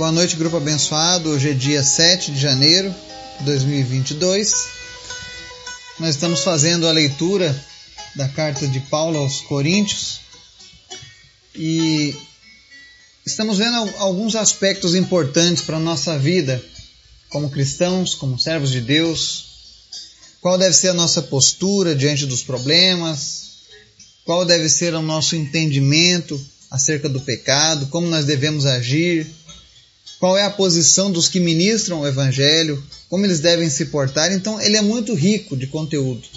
Boa noite, grupo abençoado. Hoje é dia 7 de janeiro de 2022. Nós estamos fazendo a leitura da carta de Paulo aos Coríntios e estamos vendo alguns aspectos importantes para a nossa vida como cristãos, como servos de Deus. Qual deve ser a nossa postura diante dos problemas? Qual deve ser o nosso entendimento acerca do pecado? Como nós devemos agir? Qual é a posição dos que ministram o Evangelho, como eles devem se portar. Então, ele é muito rico de conteúdo.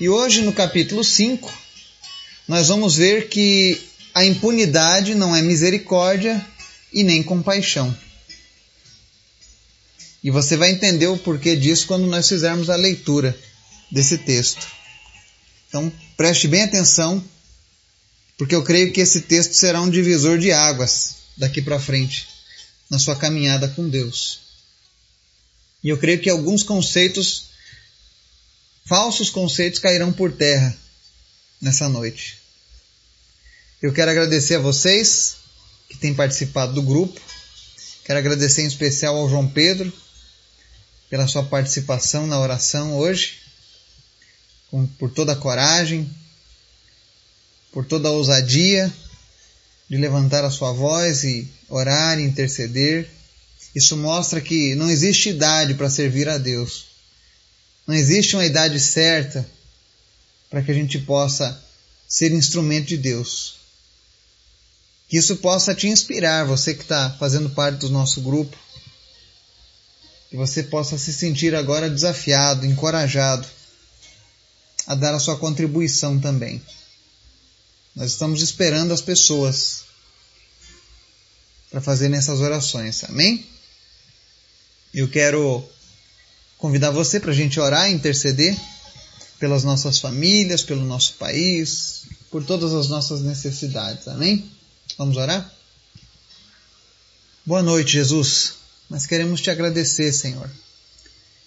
E hoje, no capítulo 5, nós vamos ver que a impunidade não é misericórdia e nem compaixão. E você vai entender o porquê disso quando nós fizermos a leitura desse texto. Então, preste bem atenção, porque eu creio que esse texto será um divisor de águas daqui para frente na sua caminhada com Deus. E eu creio que alguns conceitos, falsos conceitos, cairão por terra nessa noite. Eu quero agradecer a vocês que têm participado do grupo. Quero agradecer em especial ao João Pedro pela sua participação na oração hoje, por toda a coragem, por toda a ousadia de levantar a sua voz e orar e interceder. Isso mostra que não existe idade para servir a Deus. Não existe uma idade certa para que a gente possa ser instrumento de Deus. Que isso possa te inspirar, você que está fazendo parte do nosso grupo. Que você possa se sentir agora desafiado, encorajado a dar a sua contribuição também. Nós estamos esperando as pessoas para fazer nessas orações, amém? Eu quero convidar você para a gente orar e interceder pelas nossas famílias, pelo nosso país, por todas as nossas necessidades, amém? Vamos orar? Boa noite, Jesus. Nós queremos te agradecer, Senhor.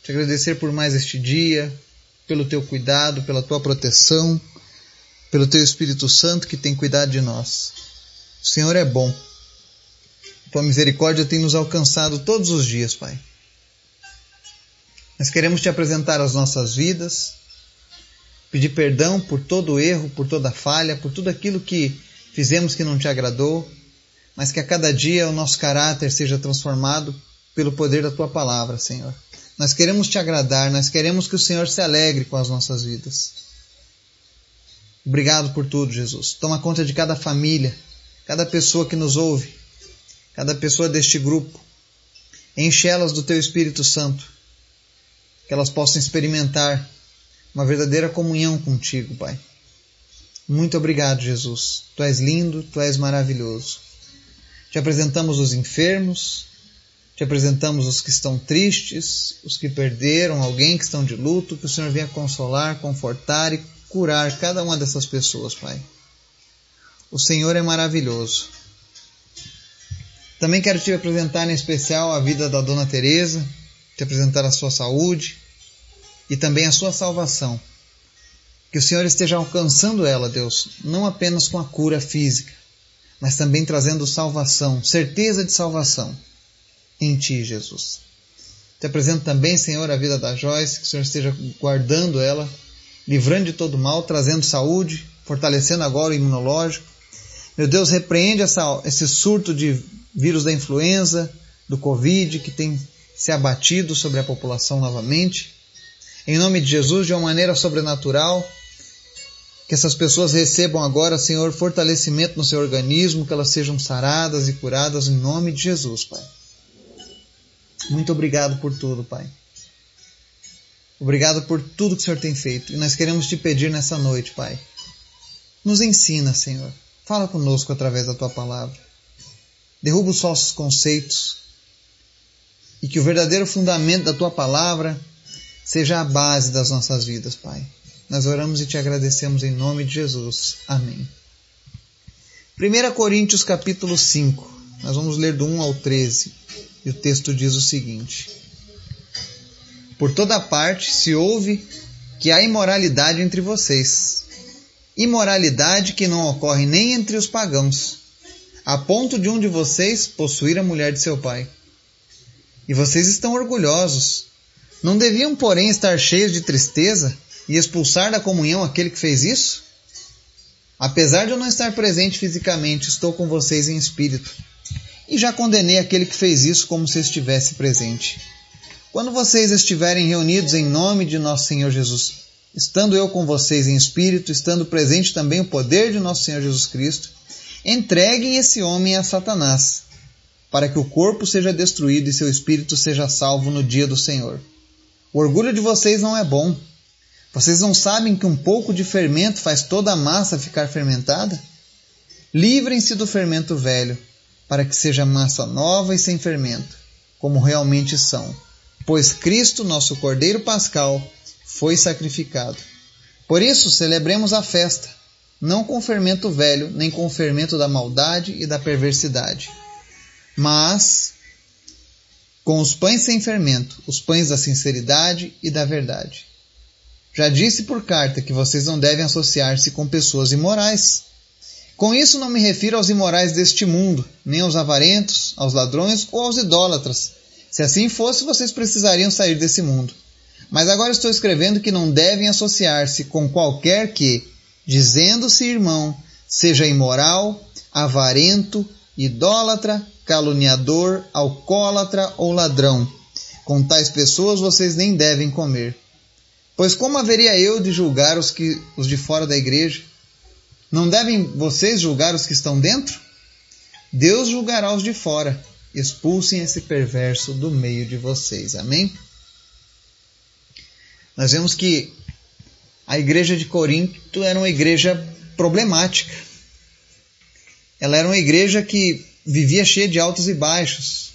Te agradecer por mais este dia, pelo teu cuidado, pela tua proteção pelo Teu Espírito Santo que tem cuidado de nós. O Senhor é bom. Tua misericórdia tem nos alcançado todos os dias, Pai. Nós queremos te apresentar as nossas vidas, pedir perdão por todo erro, por toda falha, por tudo aquilo que fizemos que não te agradou, mas que a cada dia o nosso caráter seja transformado pelo poder da tua palavra, Senhor. Nós queremos te agradar, nós queremos que o Senhor se alegre com as nossas vidas. Obrigado por tudo, Jesus. Toma conta de cada família, cada pessoa que nos ouve, cada pessoa deste grupo. Enche elas do Teu Espírito Santo, que elas possam experimentar uma verdadeira comunhão contigo, Pai. Muito obrigado, Jesus. Tu és lindo, tu és maravilhoso. Te apresentamos os enfermos, te apresentamos os que estão tristes, os que perderam alguém, que estão de luto, que o Senhor venha consolar, confortar e curar cada uma dessas pessoas, Pai. O Senhor é maravilhoso. Também quero te apresentar em especial a vida da Dona Teresa, te apresentar a sua saúde e também a sua salvação. Que o Senhor esteja alcançando ela, Deus, não apenas com a cura física, mas também trazendo salvação, certeza de salvação em Ti, Jesus. Te apresento também, Senhor, a vida da Joyce, que o Senhor esteja guardando ela livrando de todo mal, trazendo saúde, fortalecendo agora o imunológico. Meu Deus, repreende essa, esse surto de vírus da influenza, do Covid, que tem se abatido sobre a população novamente. Em nome de Jesus, de uma maneira sobrenatural, que essas pessoas recebam agora, Senhor, fortalecimento no seu organismo, que elas sejam saradas e curadas em nome de Jesus, Pai. Muito obrigado por tudo, Pai. Obrigado por tudo que o Senhor tem feito. E nós queremos te pedir nessa noite, Pai. Nos ensina, Senhor. Fala conosco através da tua palavra. Derruba os falsos conceitos. E que o verdadeiro fundamento da tua palavra seja a base das nossas vidas, Pai. Nós oramos e te agradecemos em nome de Jesus. Amém. 1 Coríntios capítulo 5. Nós vamos ler do 1 ao 13. E o texto diz o seguinte: por toda parte se ouve que há imoralidade entre vocês. Imoralidade que não ocorre nem entre os pagãos. a ponto de um de vocês possuir a mulher de seu pai. E vocês estão orgulhosos. Não deviam, porém, estar cheios de tristeza e expulsar da comunhão aquele que fez isso? Apesar de eu não estar presente fisicamente, estou com vocês em espírito. E já condenei aquele que fez isso como se estivesse presente. Quando vocês estiverem reunidos em nome de nosso Senhor Jesus, estando eu com vocês em espírito, estando presente também o poder de nosso Senhor Jesus Cristo, entreguem esse homem a Satanás, para que o corpo seja destruído e seu espírito seja salvo no dia do Senhor. O orgulho de vocês não é bom. Vocês não sabem que um pouco de fermento faz toda a massa ficar fermentada? Livrem-se do fermento velho, para que seja massa nova e sem fermento, como realmente são. Pois Cristo, nosso Cordeiro Pascal, foi sacrificado. Por isso, celebremos a festa, não com fermento velho, nem com fermento da maldade e da perversidade, mas com os pães sem fermento, os pães da sinceridade e da verdade. Já disse por carta que vocês não devem associar-se com pessoas imorais. Com isso não me refiro aos imorais deste mundo, nem aos avarentos, aos ladrões ou aos idólatras. Se assim fosse, vocês precisariam sair desse mundo. Mas agora estou escrevendo que não devem associar-se com qualquer que, dizendo-se irmão, seja imoral, avarento, idólatra, caluniador, alcoólatra ou ladrão. Com tais pessoas vocês nem devem comer. Pois como haveria eu de julgar os, que, os de fora da igreja? Não devem vocês julgar os que estão dentro? Deus julgará os de fora. Expulsem esse perverso do meio de vocês. Amém? nós vemos que a igreja de Corinto era uma igreja problemática. Ela era uma igreja que vivia cheia de altos e baixos.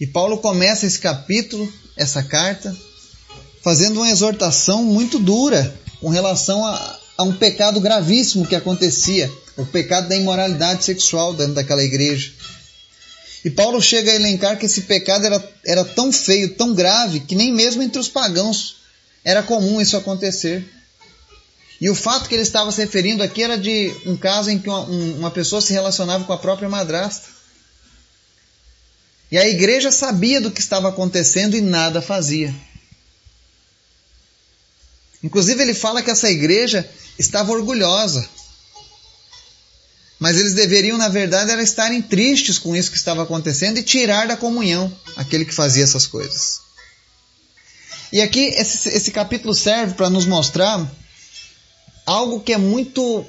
E Paulo começa esse capítulo, essa carta, fazendo uma exortação muito dura com relação a, a um pecado gravíssimo que acontecia, o pecado da imoralidade sexual dentro daquela igreja. E Paulo chega a elencar que esse pecado era, era tão feio, tão grave, que nem mesmo entre os pagãos era comum isso acontecer. E o fato que ele estava se referindo aqui era de um caso em que uma, uma pessoa se relacionava com a própria madrasta. E a igreja sabia do que estava acontecendo e nada fazia. Inclusive, ele fala que essa igreja estava orgulhosa. Mas eles deveriam, na verdade, era estarem tristes com isso que estava acontecendo e tirar da comunhão aquele que fazia essas coisas. E aqui esse, esse capítulo serve para nos mostrar algo que é muito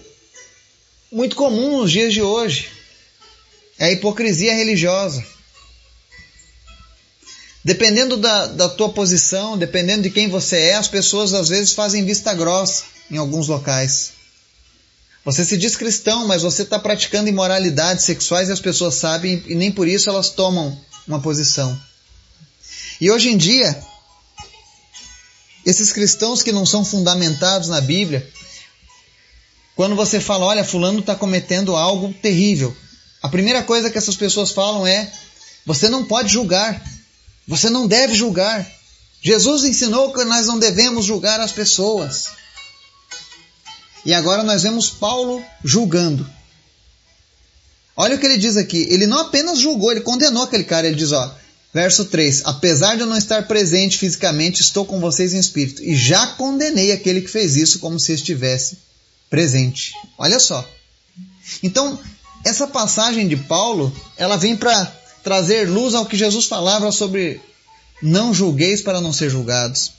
muito comum nos dias de hoje. É a hipocrisia religiosa. Dependendo da, da tua posição, dependendo de quem você é, as pessoas às vezes fazem vista grossa em alguns locais. Você se diz cristão, mas você está praticando imoralidades sexuais e as pessoas sabem e nem por isso elas tomam uma posição. E hoje em dia, esses cristãos que não são fundamentados na Bíblia, quando você fala, olha, fulano está cometendo algo terrível, a primeira coisa que essas pessoas falam é: você não pode julgar, você não deve julgar. Jesus ensinou que nós não devemos julgar as pessoas. E agora nós vemos Paulo julgando. Olha o que ele diz aqui. Ele não apenas julgou, ele condenou aquele cara. Ele diz: ó, verso 3: Apesar de eu não estar presente fisicamente, estou com vocês em espírito. E já condenei aquele que fez isso como se estivesse presente. Olha só. Então, essa passagem de Paulo, ela vem para trazer luz ao que Jesus falava sobre não julgueis para não ser julgados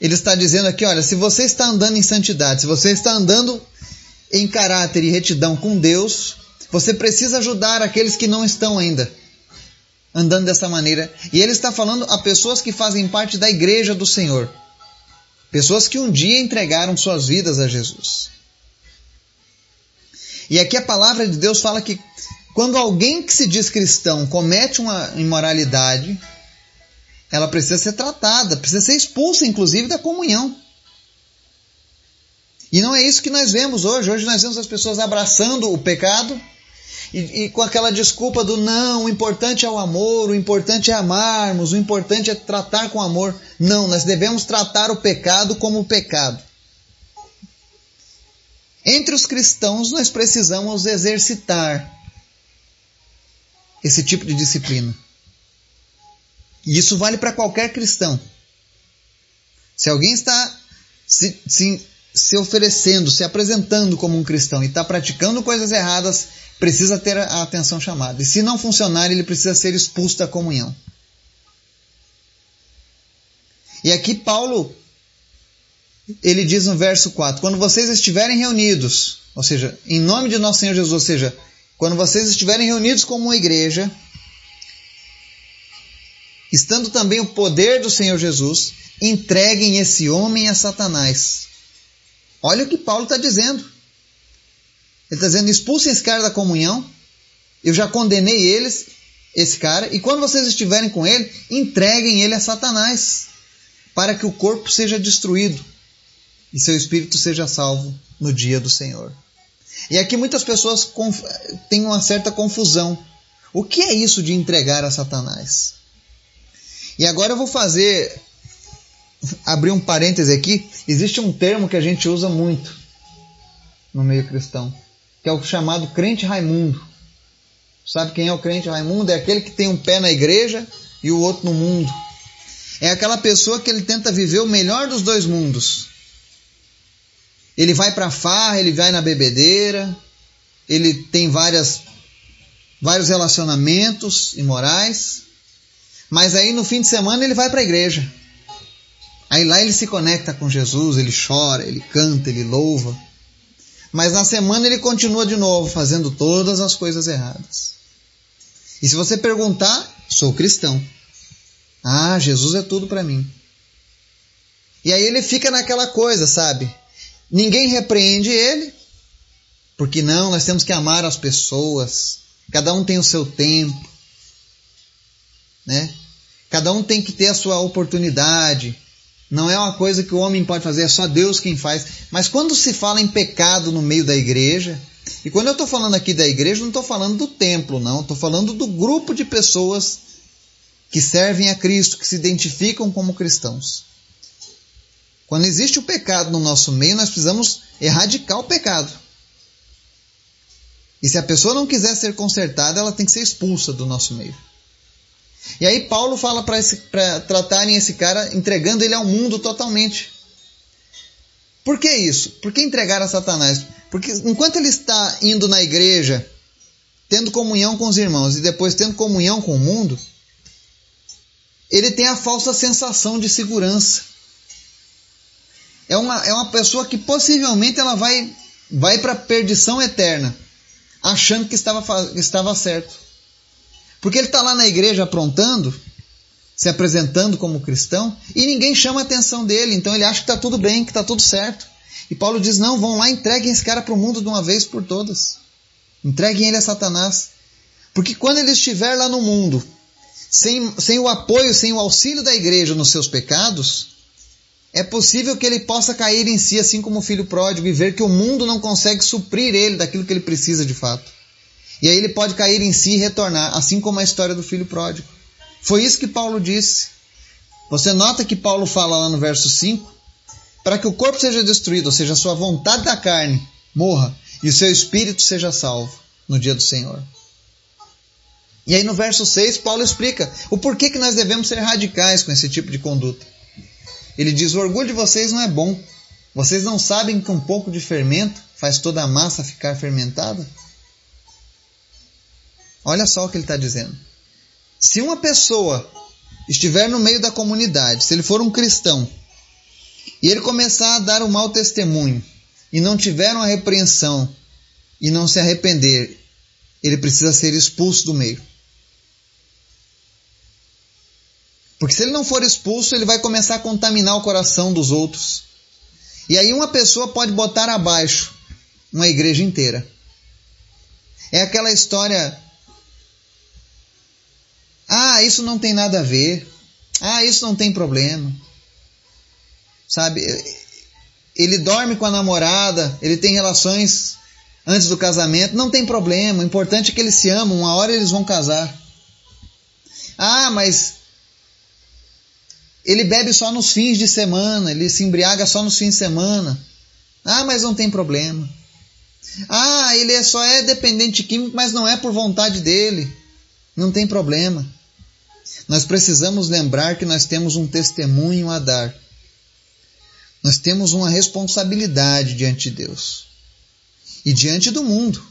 ele está dizendo aqui: olha, se você está andando em santidade, se você está andando em caráter e retidão com Deus, você precisa ajudar aqueles que não estão ainda andando dessa maneira. E ele está falando a pessoas que fazem parte da igreja do Senhor, pessoas que um dia entregaram suas vidas a Jesus. E aqui a palavra de Deus fala que quando alguém que se diz cristão comete uma imoralidade, ela precisa ser tratada, precisa ser expulsa, inclusive, da comunhão. E não é isso que nós vemos hoje. Hoje nós vemos as pessoas abraçando o pecado e, e, com aquela desculpa do não, o importante é o amor, o importante é amarmos, o importante é tratar com amor. Não, nós devemos tratar o pecado como pecado. Entre os cristãos, nós precisamos exercitar esse tipo de disciplina. E isso vale para qualquer cristão. Se alguém está se, se, se, oferecendo, se apresentando como um cristão e está praticando coisas erradas, precisa ter a atenção chamada. E se não funcionar, ele precisa ser expulso da comunhão. E aqui Paulo ele diz no verso 4: Quando vocês estiverem reunidos, ou seja, em nome de nosso Senhor Jesus, ou seja, quando vocês estiverem reunidos como uma igreja, estando também o poder do Senhor Jesus, entreguem esse homem a Satanás. Olha o que Paulo está dizendo. Ele está dizendo: expulsem esse cara da comunhão. Eu já condenei eles, esse cara, e quando vocês estiverem com ele, entreguem ele a Satanás, para que o corpo seja destruído e seu espírito seja salvo no dia do Senhor. E aqui muitas pessoas têm uma certa confusão. O que é isso de entregar a Satanás? E agora eu vou fazer abrir um parêntese aqui. Existe um termo que a gente usa muito no meio cristão, que é o chamado crente Raimundo. Sabe quem é o crente Raimundo? É aquele que tem um pé na igreja e o outro no mundo. É aquela pessoa que ele tenta viver o melhor dos dois mundos. Ele vai para farra, ele vai na bebedeira, ele tem várias, vários relacionamentos imorais, mas aí no fim de semana ele vai para a igreja. Aí lá ele se conecta com Jesus, ele chora, ele canta, ele louva. Mas na semana ele continua de novo fazendo todas as coisas erradas. E se você perguntar, sou cristão. Ah, Jesus é tudo para mim. E aí ele fica naquela coisa, sabe? Ninguém repreende ele, porque não, nós temos que amar as pessoas. Cada um tem o seu tempo, né? Cada um tem que ter a sua oportunidade. Não é uma coisa que o homem pode fazer, é só Deus quem faz. Mas quando se fala em pecado no meio da igreja, e quando eu estou falando aqui da igreja, não estou falando do templo, não. Estou falando do grupo de pessoas que servem a Cristo, que se identificam como cristãos. Quando existe o pecado no nosso meio, nós precisamos erradicar o pecado. E se a pessoa não quiser ser consertada, ela tem que ser expulsa do nosso meio. E aí Paulo fala para tratarem esse cara entregando ele ao mundo totalmente. Por que isso? Por que entregar a Satanás? Porque enquanto ele está indo na igreja, tendo comunhão com os irmãos e depois tendo comunhão com o mundo, ele tem a falsa sensação de segurança é uma, é uma pessoa que possivelmente ela vai, vai para a perdição eterna, achando que estava, estava certo. Porque ele está lá na igreja aprontando, se apresentando como cristão, e ninguém chama a atenção dele, então ele acha que está tudo bem, que está tudo certo. E Paulo diz: não, vão lá, entreguem esse cara para o mundo de uma vez por todas. Entreguem ele a Satanás. Porque quando ele estiver lá no mundo, sem, sem o apoio, sem o auxílio da igreja nos seus pecados, é possível que ele possa cair em si, assim como o filho pródigo, e ver que o mundo não consegue suprir ele daquilo que ele precisa de fato. E aí ele pode cair em si e retornar, assim como a história do filho pródigo. Foi isso que Paulo disse. Você nota que Paulo fala lá no verso 5: para que o corpo seja destruído, ou seja, a sua vontade da carne morra, e o seu espírito seja salvo no dia do Senhor. E aí no verso 6, Paulo explica o porquê que nós devemos ser radicais com esse tipo de conduta. Ele diz: O orgulho de vocês não é bom. Vocês não sabem que um pouco de fermento faz toda a massa ficar fermentada? Olha só o que ele está dizendo. Se uma pessoa estiver no meio da comunidade, se ele for um cristão, e ele começar a dar um mau testemunho, e não tiver uma repreensão, e não se arrepender, ele precisa ser expulso do meio. Porque se ele não for expulso, ele vai começar a contaminar o coração dos outros. E aí uma pessoa pode botar abaixo uma igreja inteira. É aquela história. Ah, isso não tem nada a ver. Ah, isso não tem problema. Sabe? Ele dorme com a namorada, ele tem relações antes do casamento, não tem problema. O importante é que eles se amam, uma hora eles vão casar. Ah, mas ele bebe só nos fins de semana, ele se embriaga só nos fins de semana. Ah, mas não tem problema. Ah, ele é, só é dependente químico, mas não é por vontade dele. Não tem problema. Nós precisamos lembrar que nós temos um testemunho a dar. Nós temos uma responsabilidade diante de Deus e diante do mundo.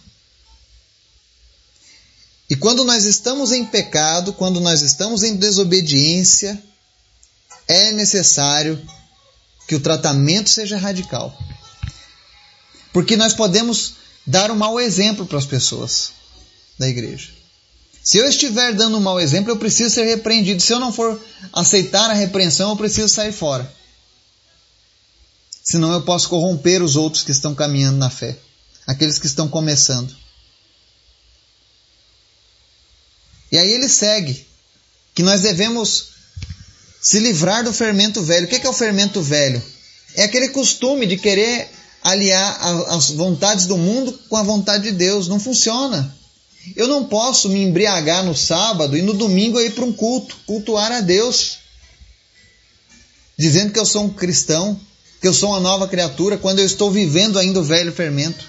E quando nós estamos em pecado, quando nós estamos em desobediência, é necessário que o tratamento seja radical. Porque nós podemos dar um mau exemplo para as pessoas da igreja. Se eu estiver dando um mau exemplo, eu preciso ser repreendido. Se eu não for aceitar a repreensão, eu preciso sair fora. Senão eu posso corromper os outros que estão caminhando na fé, aqueles que estão começando. E aí ele segue que nós devemos se livrar do fermento velho. O que é o fermento velho? É aquele costume de querer aliar as vontades do mundo com a vontade de Deus. Não funciona. Eu não posso me embriagar no sábado e no domingo ir para um culto, cultuar a Deus, dizendo que eu sou um cristão, que eu sou uma nova criatura, quando eu estou vivendo ainda o velho fermento.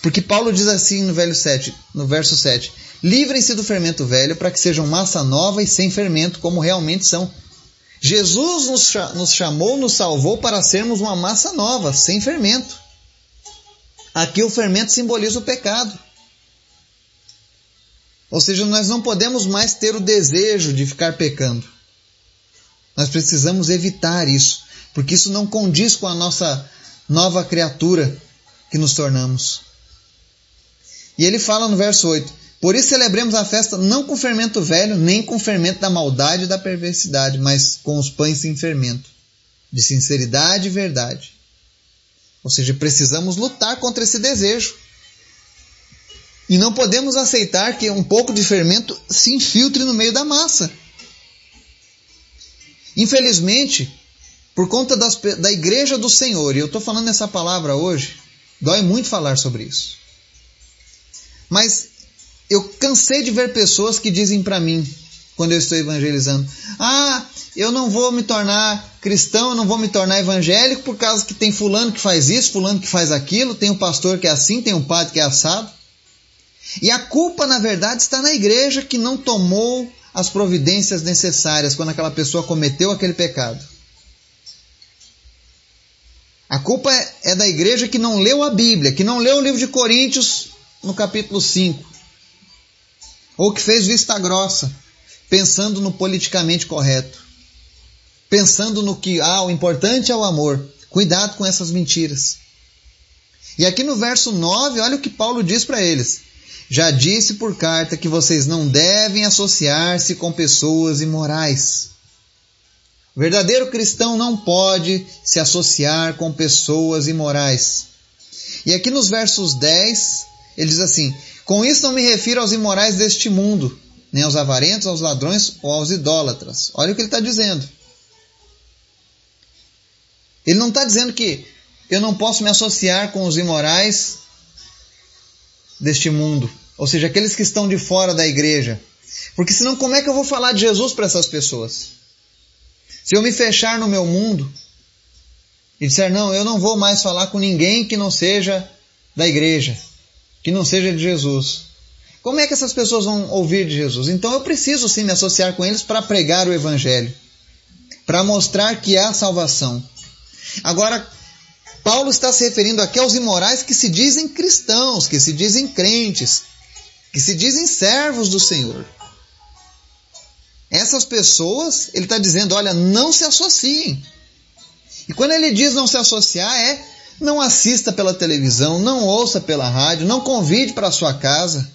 Porque Paulo diz assim no, velho 7, no verso 7: Livrem-se do fermento velho para que sejam massa nova e sem fermento, como realmente são. Jesus nos, nos chamou, nos salvou para sermos uma massa nova, sem fermento. Aqui o fermento simboliza o pecado. Ou seja, nós não podemos mais ter o desejo de ficar pecando. Nós precisamos evitar isso, porque isso não condiz com a nossa nova criatura que nos tornamos. E ele fala no verso 8: Por isso celebremos a festa não com fermento velho, nem com fermento da maldade e da perversidade, mas com os pães sem fermento, de sinceridade e verdade. Ou seja, precisamos lutar contra esse desejo. E não podemos aceitar que um pouco de fermento se infiltre no meio da massa. Infelizmente, por conta das, da igreja do Senhor, e eu estou falando essa palavra hoje, dói muito falar sobre isso. Mas eu cansei de ver pessoas que dizem para mim, quando eu estou evangelizando, ah, eu não vou me tornar cristão, eu não vou me tornar evangélico por causa que tem fulano que faz isso, fulano que faz aquilo, tem um pastor que é assim, tem um padre que é assado. E a culpa, na verdade, está na igreja que não tomou as providências necessárias quando aquela pessoa cometeu aquele pecado. A culpa é, é da igreja que não leu a Bíblia, que não leu o livro de Coríntios no capítulo 5. Ou que fez vista grossa, pensando no politicamente correto. Pensando no que, ah, o importante é o amor. Cuidado com essas mentiras. E aqui no verso 9, olha o que Paulo diz para eles. Já disse por carta que vocês não devem associar-se com pessoas imorais. O verdadeiro cristão não pode se associar com pessoas imorais. E aqui nos versos 10, ele diz assim: Com isso não me refiro aos imorais deste mundo, nem aos avarentos, aos ladrões ou aos idólatras. Olha o que ele está dizendo. Ele não está dizendo que eu não posso me associar com os imorais deste mundo ou seja, aqueles que estão de fora da igreja. Porque senão, como é que eu vou falar de Jesus para essas pessoas? Se eu me fechar no meu mundo e disser, não, eu não vou mais falar com ninguém que não seja da igreja, que não seja de Jesus. Como é que essas pessoas vão ouvir de Jesus? Então eu preciso sim me associar com eles para pregar o Evangelho, para mostrar que há salvação. Agora, Paulo está se referindo aqui aos imorais que se dizem cristãos, que se dizem crentes, que se dizem servos do Senhor. Essas pessoas, ele está dizendo: olha, não se associem. E quando ele diz não se associar, é não assista pela televisão, não ouça pela rádio, não convide para sua casa.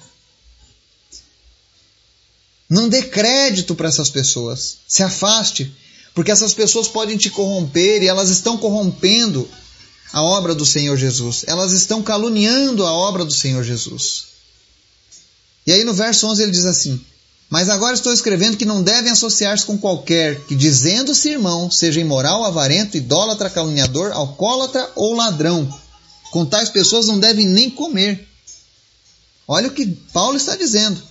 Não dê crédito para essas pessoas. Se afaste, porque essas pessoas podem te corromper e elas estão corrompendo a obra do Senhor Jesus. Elas estão caluniando a obra do Senhor Jesus. E aí no verso 11 ele diz assim: Mas agora estou escrevendo que não devem associar-se com qualquer que, dizendo-se irmão, seja imoral, avarento, idólatra, caluniador, alcoólatra ou ladrão. Com tais pessoas não devem nem comer. Olha o que Paulo está dizendo.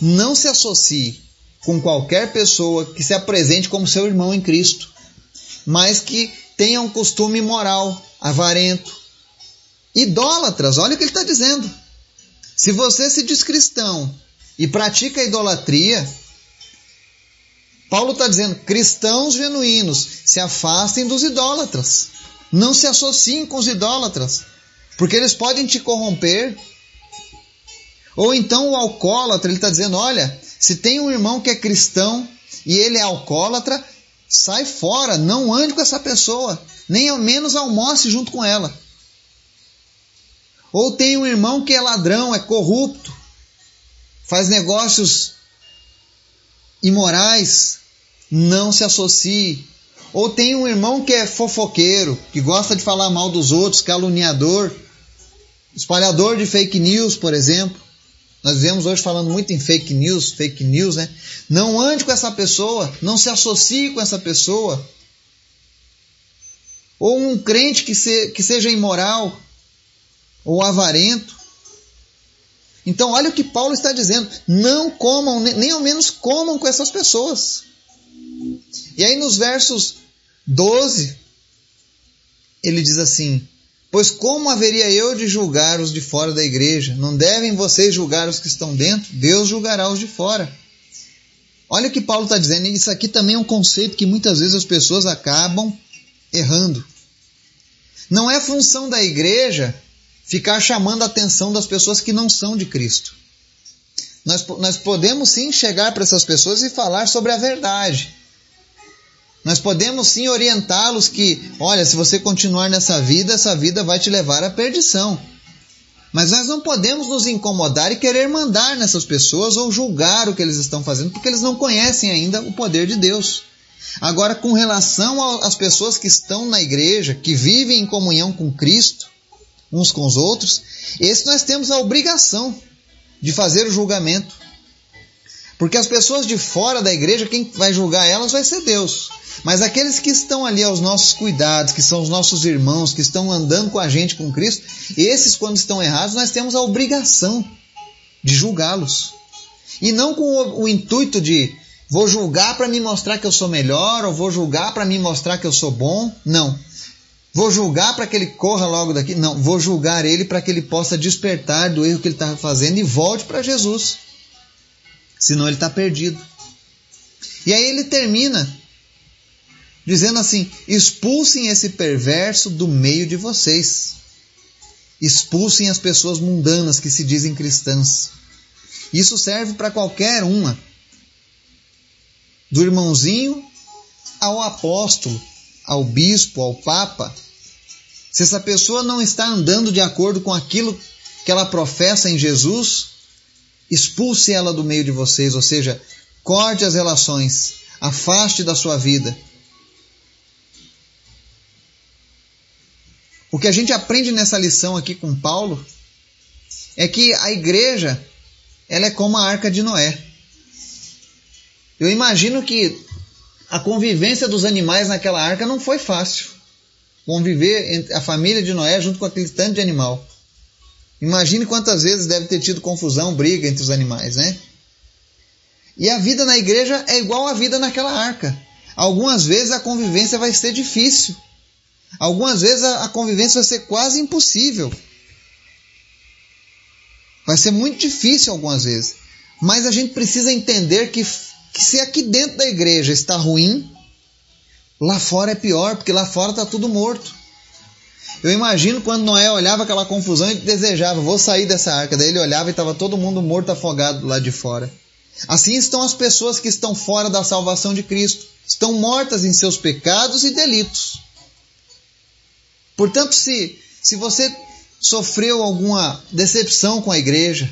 Não se associe com qualquer pessoa que se apresente como seu irmão em Cristo, mas que tenha um costume moral, avarento, idólatras. Olha o que ele está dizendo. Se você se diz cristão e pratica a idolatria, Paulo está dizendo: cristãos genuínos se afastem dos idólatras. Não se associem com os idólatras, porque eles podem te corromper. Ou então o alcoólatra, ele está dizendo: olha, se tem um irmão que é cristão e ele é alcoólatra, sai fora, não ande com essa pessoa, nem ao menos almoce junto com ela. Ou tem um irmão que é ladrão, é corrupto, faz negócios imorais, não se associe. Ou tem um irmão que é fofoqueiro, que gosta de falar mal dos outros, caluniador, espalhador de fake news, por exemplo. Nós vemos hoje falando muito em fake news, fake news, né? Não ande com essa pessoa, não se associe com essa pessoa. Ou um crente que, se, que seja imoral, ou avarento. Então, olha o que Paulo está dizendo: não comam, nem ao menos comam com essas pessoas. E aí, nos versos 12, ele diz assim: Pois como haveria eu de julgar os de fora da igreja? Não devem vocês julgar os que estão dentro? Deus julgará os de fora. Olha o que Paulo está dizendo, isso aqui também é um conceito que muitas vezes as pessoas acabam errando. Não é função da igreja ficar chamando a atenção das pessoas que não são de Cristo. Nós, nós podemos sim chegar para essas pessoas e falar sobre a verdade. Nós podemos sim orientá-los que, olha, se você continuar nessa vida, essa vida vai te levar à perdição. Mas nós não podemos nos incomodar e querer mandar nessas pessoas ou julgar o que eles estão fazendo, porque eles não conhecem ainda o poder de Deus. Agora, com relação às pessoas que estão na igreja, que vivem em comunhão com Cristo, uns com os outros, esse nós temos a obrigação de fazer o julgamento. Porque as pessoas de fora da igreja, quem vai julgar elas vai ser Deus. Mas aqueles que estão ali aos nossos cuidados, que são os nossos irmãos, que estão andando com a gente, com Cristo, esses, quando estão errados, nós temos a obrigação de julgá-los. E não com o, o intuito de vou julgar para me mostrar que eu sou melhor, ou vou julgar para me mostrar que eu sou bom. Não. Vou julgar para que ele corra logo daqui? Não, vou julgar ele para que ele possa despertar do erro que ele está fazendo e volte para Jesus. Senão ele está perdido. E aí ele termina dizendo assim: expulsem esse perverso do meio de vocês. Expulsem as pessoas mundanas que se dizem cristãs. Isso serve para qualquer uma. Do irmãozinho ao apóstolo, ao bispo, ao papa, se essa pessoa não está andando de acordo com aquilo que ela professa em Jesus, expulse ela do meio de vocês, ou seja, corte as relações, afaste da sua vida. O que a gente aprende nessa lição aqui com Paulo é que a igreja ela é como a arca de Noé. Eu imagino que a convivência dos animais naquela arca não foi fácil conviver a família de Noé junto com aquele tanto de animal. Imagine quantas vezes deve ter tido confusão, briga entre os animais, né? E a vida na igreja é igual à vida naquela arca. Algumas vezes a convivência vai ser difícil. Algumas vezes a convivência vai ser quase impossível. Vai ser muito difícil algumas vezes. Mas a gente precisa entender que, que se aqui dentro da igreja está ruim, Lá fora é pior, porque lá fora está tudo morto. Eu imagino quando Noé olhava aquela confusão e desejava, vou sair dessa arca. Daí ele olhava e estava todo mundo morto, afogado lá de fora. Assim estão as pessoas que estão fora da salvação de Cristo. Estão mortas em seus pecados e delitos. Portanto, se, se você sofreu alguma decepção com a igreja,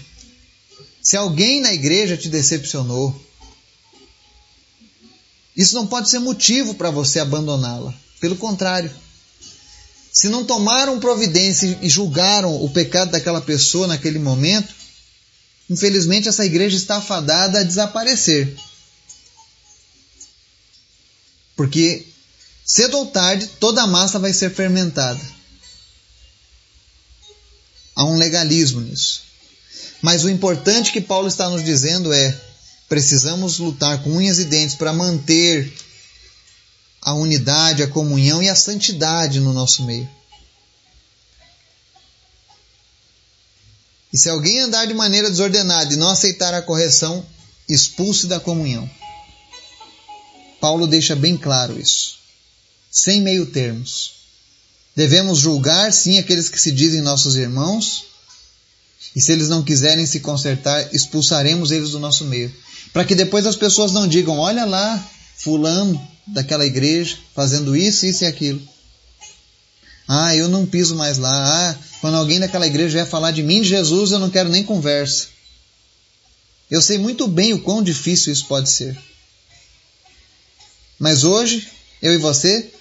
se alguém na igreja te decepcionou, isso não pode ser motivo para você abandoná-la. Pelo contrário. Se não tomaram providência e julgaram o pecado daquela pessoa naquele momento, infelizmente essa igreja está afadada a desaparecer. Porque cedo ou tarde toda a massa vai ser fermentada. Há um legalismo nisso. Mas o importante que Paulo está nos dizendo é: Precisamos lutar com unhas e dentes para manter a unidade, a comunhão e a santidade no nosso meio. E se alguém andar de maneira desordenada e não aceitar a correção, expulse da comunhão. Paulo deixa bem claro isso, sem meio termos. Devemos julgar, sim, aqueles que se dizem nossos irmãos, e se eles não quiserem se consertar, expulsaremos eles do nosso meio. Para que depois as pessoas não digam: olha lá, Fulano daquela igreja fazendo isso, isso e aquilo. Ah, eu não piso mais lá. Ah, quando alguém daquela igreja vier falar de mim, de Jesus, eu não quero nem conversa. Eu sei muito bem o quão difícil isso pode ser. Mas hoje, eu e você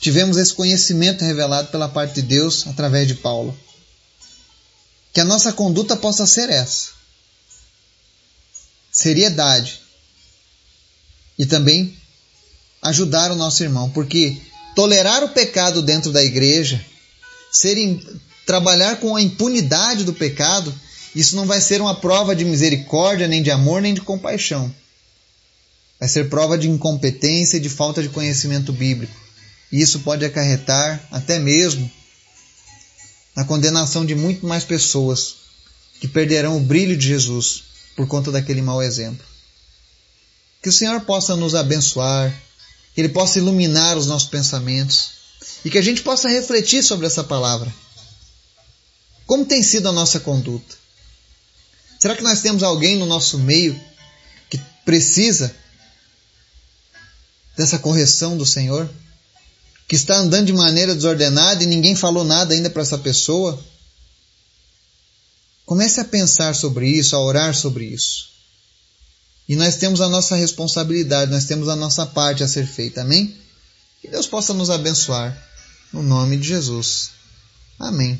tivemos esse conhecimento revelado pela parte de Deus através de Paulo. Que a nossa conduta possa ser essa: seriedade e também ajudar o nosso irmão, porque tolerar o pecado dentro da igreja, ser, trabalhar com a impunidade do pecado, isso não vai ser uma prova de misericórdia, nem de amor, nem de compaixão. Vai ser prova de incompetência e de falta de conhecimento bíblico. E isso pode acarretar até mesmo na condenação de muito mais pessoas que perderão o brilho de Jesus por conta daquele mau exemplo. Que o Senhor possa nos abençoar, que Ele possa iluminar os nossos pensamentos e que a gente possa refletir sobre essa palavra. Como tem sido a nossa conduta? Será que nós temos alguém no nosso meio que precisa dessa correção do Senhor? Que está andando de maneira desordenada e ninguém falou nada ainda para essa pessoa? Comece a pensar sobre isso, a orar sobre isso. E nós temos a nossa responsabilidade, nós temos a nossa parte a ser feita. Amém? Que Deus possa nos abençoar. No nome de Jesus. Amém.